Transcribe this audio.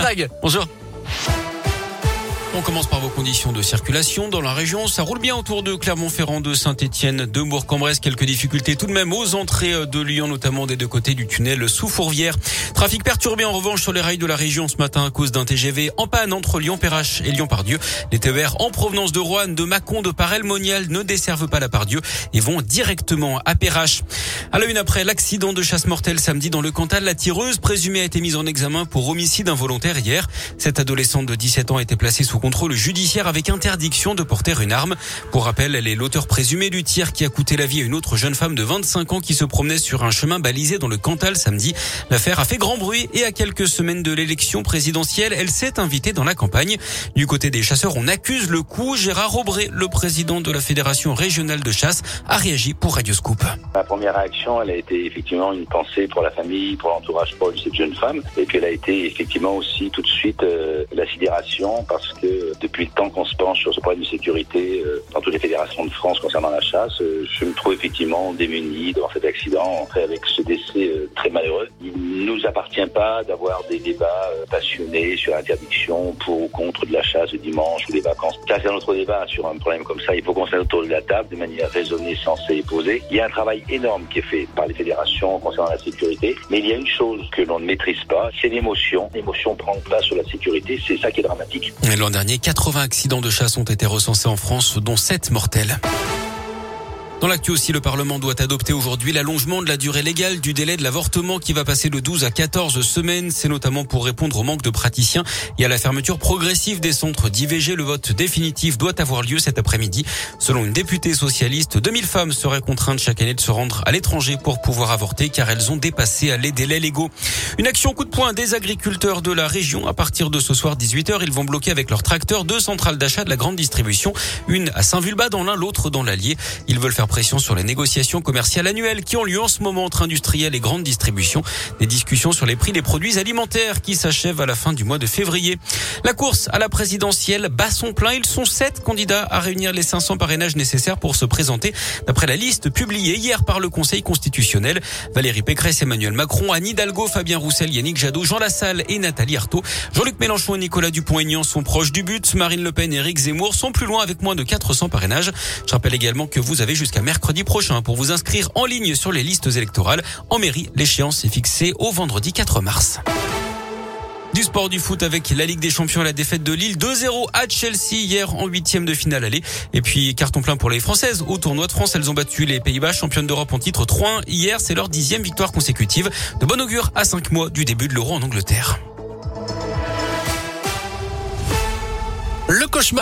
Greg. Bonjour. On commence par vos conditions de circulation dans la région. Ça roule bien autour de Clermont-Ferrand, de Saint-Etienne, de Bourg-en-Bresse. Quelques difficultés tout de même aux entrées de Lyon, notamment des deux côtés du tunnel sous Fourvière. Trafic perturbé en revanche sur les rails de la région ce matin à cause d'un TGV en panne entre Lyon-Perrache et Lyon-Pardieu. Les TER en provenance de Roanne, de Mâcon, de Parel-Monial ne desservent pas la Pardieu et vont directement à Perrache. À la une après l'accident de chasse mortelle samedi dans le Cantal, la tireuse présumée a été mise en examen pour homicide involontaire hier. Cette adolescente de 17 ans a placée sous contrôle judiciaire avec interdiction de porter une arme. Pour rappel, elle est l'auteur présumé du tir qui a coûté la vie à une autre jeune femme de 25 ans qui se promenait sur un chemin balisé dans le Cantal samedi. L'affaire a fait grand bruit et à quelques semaines de l'élection présidentielle, elle s'est invitée dans la campagne. Du côté des chasseurs, on accuse le coup. Gérard Aubré, le président de la Fédération régionale de chasse, a réagi pour Radio Scoop. Ma première réaction, elle a été effectivement une pensée pour la famille, pour l'entourage de cette jeune femme. Et puis elle a été effectivement aussi tout de suite euh, parce que depuis le temps qu'on se penche sur ce problème de sécurité euh, dans toutes les fédérations de France concernant la chasse, euh, je me trouve effectivement démuni d'avoir cet accident avec ce décès euh, très malheureux. Il nous appartient pas d'avoir des débats passionnés sur l'interdiction pour ou contre de la chasse le dimanche ou les vacances. Ça, c'est un autre débat sur un problème comme ça. Il faut qu'on s'aide autour de la table de manière raisonnée, sensée et posée. Il y a un travail énorme qui est fait par les fédérations concernant la sécurité, mais il y a une chose que l'on ne maîtrise pas, c'est l'émotion. L'émotion prend place sur la sécurité, c'est ça qui est dramatique. Dernier, 80 accidents de chasse ont été recensés en France, dont 7 mortels. Dans l'actu aussi, le Parlement doit adopter aujourd'hui l'allongement de la durée légale du délai de l'avortement qui va passer de 12 à 14 semaines. C'est notamment pour répondre au manque de praticiens et à la fermeture progressive des centres d'IVG. Le vote définitif doit avoir lieu cet après-midi. Selon une députée socialiste, 2000 femmes seraient contraintes chaque année de se rendre à l'étranger pour pouvoir avorter car elles ont dépassé les délais légaux. Une action coup de poing des agriculteurs de la région. À partir de ce soir 18h, ils vont bloquer avec leurs tracteurs deux centrales d'achat de la grande distribution. Une à Saint-Vulbas dans l'un, l'autre dans l'Allier. Ils veulent faire pression sur les négociations commerciales annuelles qui ont lieu en ce moment entre industriels et grandes distributions. Des discussions sur les prix des produits alimentaires qui s'achèvent à la fin du mois de février. La course à la présidentielle bat son plein. Ils sont sept candidats à réunir les 500 parrainages nécessaires pour se présenter d'après la liste publiée hier par le Conseil constitutionnel. Valérie Pécresse, Emmanuel Macron, Anne Hidalgo, Fabien Roussel, Yannick Jadot, Jean Lassalle et Nathalie Arthaud. Jean-Luc Mélenchon et Nicolas Dupont-Aignan sont proches du but. Marine Le Pen et Éric Zemmour sont plus loin avec moins de 400 parrainages. Je rappelle également que vous avez jusqu'à mercredi prochain pour vous inscrire en ligne sur les listes électorales. En mairie, l'échéance est fixée au vendredi 4 mars. Du sport du foot avec la Ligue des Champions, la défaite de Lille 2-0 à Chelsea hier en huitième de finale aller. Et puis carton plein pour les Françaises au tournoi de France. Elles ont battu les Pays-Bas, championnes d'Europe en titre 3 hier. C'est leur dixième victoire consécutive. De bon augure à cinq mois du début de l'Euro en Angleterre. Le cauchemar.